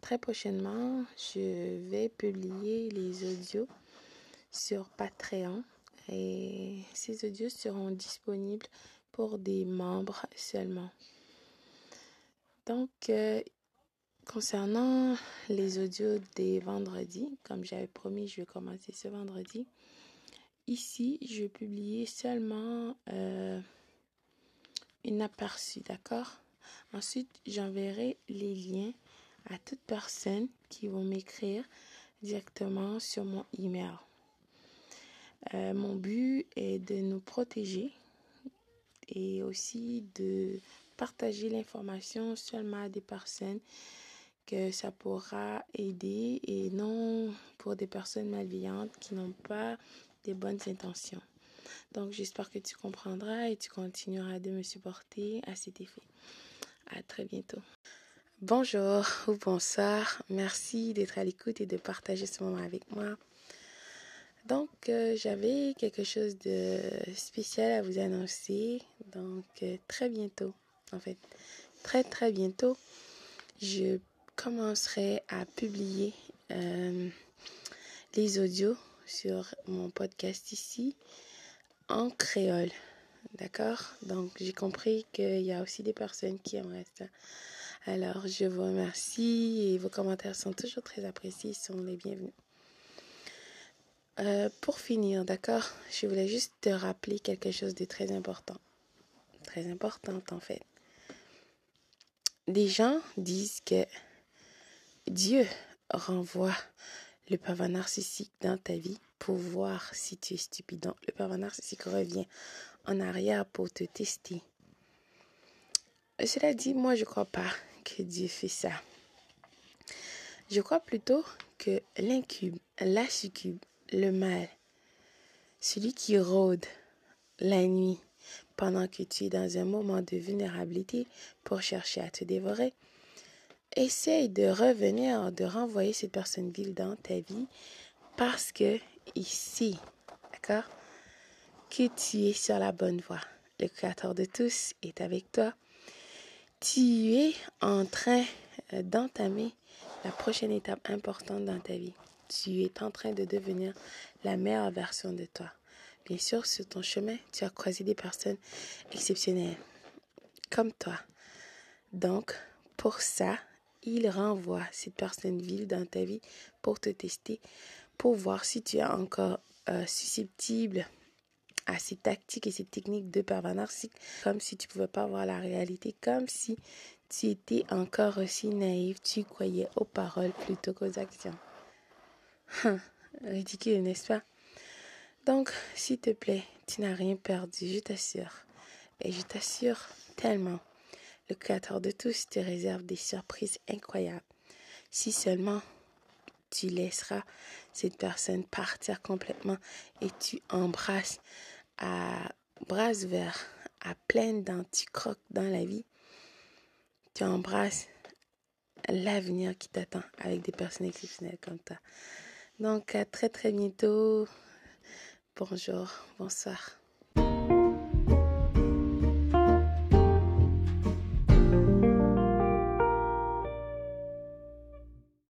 très prochainement, je vais publier les audios sur Patreon et ces audios seront disponibles pour des membres seulement. Donc, euh, concernant les audios des vendredis, comme j'avais promis, je vais commencer ce vendredi. Ici, je vais publier seulement euh, une aperçu, d'accord? Ensuite, j'enverrai les liens à toute personne qui vont m'écrire directement sur mon email. Euh, mon but est de nous protéger et aussi de partager l'information seulement à des personnes que ça pourra aider et non pour des personnes malveillantes qui n'ont pas des bonnes intentions. Donc j'espère que tu comprendras et tu continueras de me supporter à cet effet. À très bientôt. Bonjour ou bonsoir. Merci d'être à l'écoute et de partager ce moment avec moi. Donc, euh, j'avais quelque chose de spécial à vous annoncer. Donc, euh, très bientôt, en fait, très très bientôt, je commencerai à publier euh, les audios sur mon podcast ici en créole. D'accord? Donc, j'ai compris qu'il y a aussi des personnes qui aimeraient ça. Alors, je vous remercie et vos commentaires sont toujours très appréciés, sont les bienvenus. Euh, pour finir, d'accord, je voulais juste te rappeler quelque chose de très important. Très important, en fait. Des gens disent que Dieu renvoie le pervers narcissique dans ta vie pour voir si tu es stupide. Donc, le pervers narcissique revient en arrière pour te tester. Cela dit, moi, je crois pas Dieu fait ça. Je crois plutôt que l'incube, la succube, le mal, celui qui rôde la nuit pendant que tu es dans un moment de vulnérabilité pour chercher à te dévorer, essaye de revenir, de renvoyer cette personne vile dans ta vie parce que ici, d'accord, que tu es sur la bonne voie. Le Créateur de tous est avec toi. Tu es en train euh, d'entamer la prochaine étape importante dans ta vie tu es en train de devenir la meilleure version de toi. Bien sûr, sur ton chemin, tu as croisé des personnes exceptionnelles, comme toi. Donc, pour ça, il renvoie cette personne vile dans ta vie pour te tester, pour voir si tu es encore euh, susceptible à ces tactiques et ces techniques de pervers narcissique, comme si tu ne pouvais pas voir la réalité, comme si tu étais encore aussi naïf, tu croyais aux paroles plutôt qu'aux actions. Hum, ridicule, n'est-ce pas? Donc, s'il te plaît, tu n'as rien perdu, je t'assure. Et je t'assure tellement, le Créateur de tous te réserve des surprises incroyables. Si seulement tu laisseras cette personne partir complètement et tu embrasses à bras ouverts, à tu croques dans la vie, tu embrasses l'avenir qui t'attend avec des personnes exceptionnelles comme toi. Donc à très très bientôt. Bonjour, bonsoir.